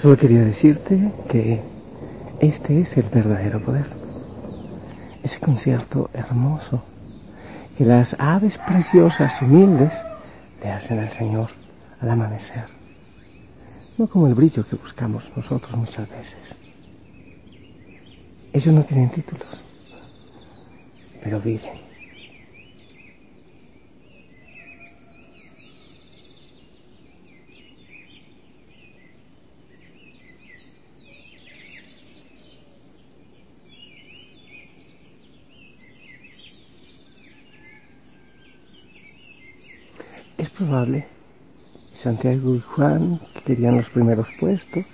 Solo quería decirte que este es el verdadero poder. Ese concierto hermoso que las aves preciosas, humildes, le hacen al Señor al amanecer. No como el brillo que buscamos nosotros muchas veces. Ellos no tienen títulos, pero viven. Es probable Santiago y Juan, que querían los primeros puestos,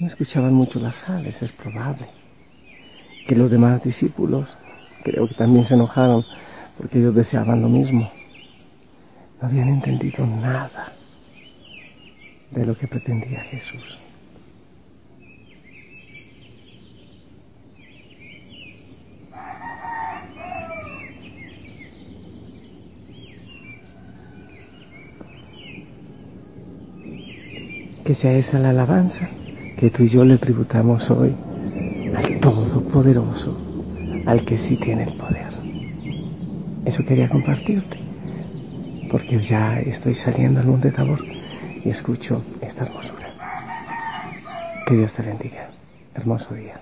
no escuchaban mucho las aves, es probable. Que los demás discípulos creo que también se enojaron porque ellos deseaban lo mismo. No habían entendido nada de lo que pretendía Jesús. Que sea esa la alabanza que tú y yo le tributamos hoy al Todopoderoso, al que sí tiene el poder. Eso quería compartirte, porque ya estoy saliendo al monte Tabor y escucho esta hermosura. Que Dios te bendiga. Hermoso día.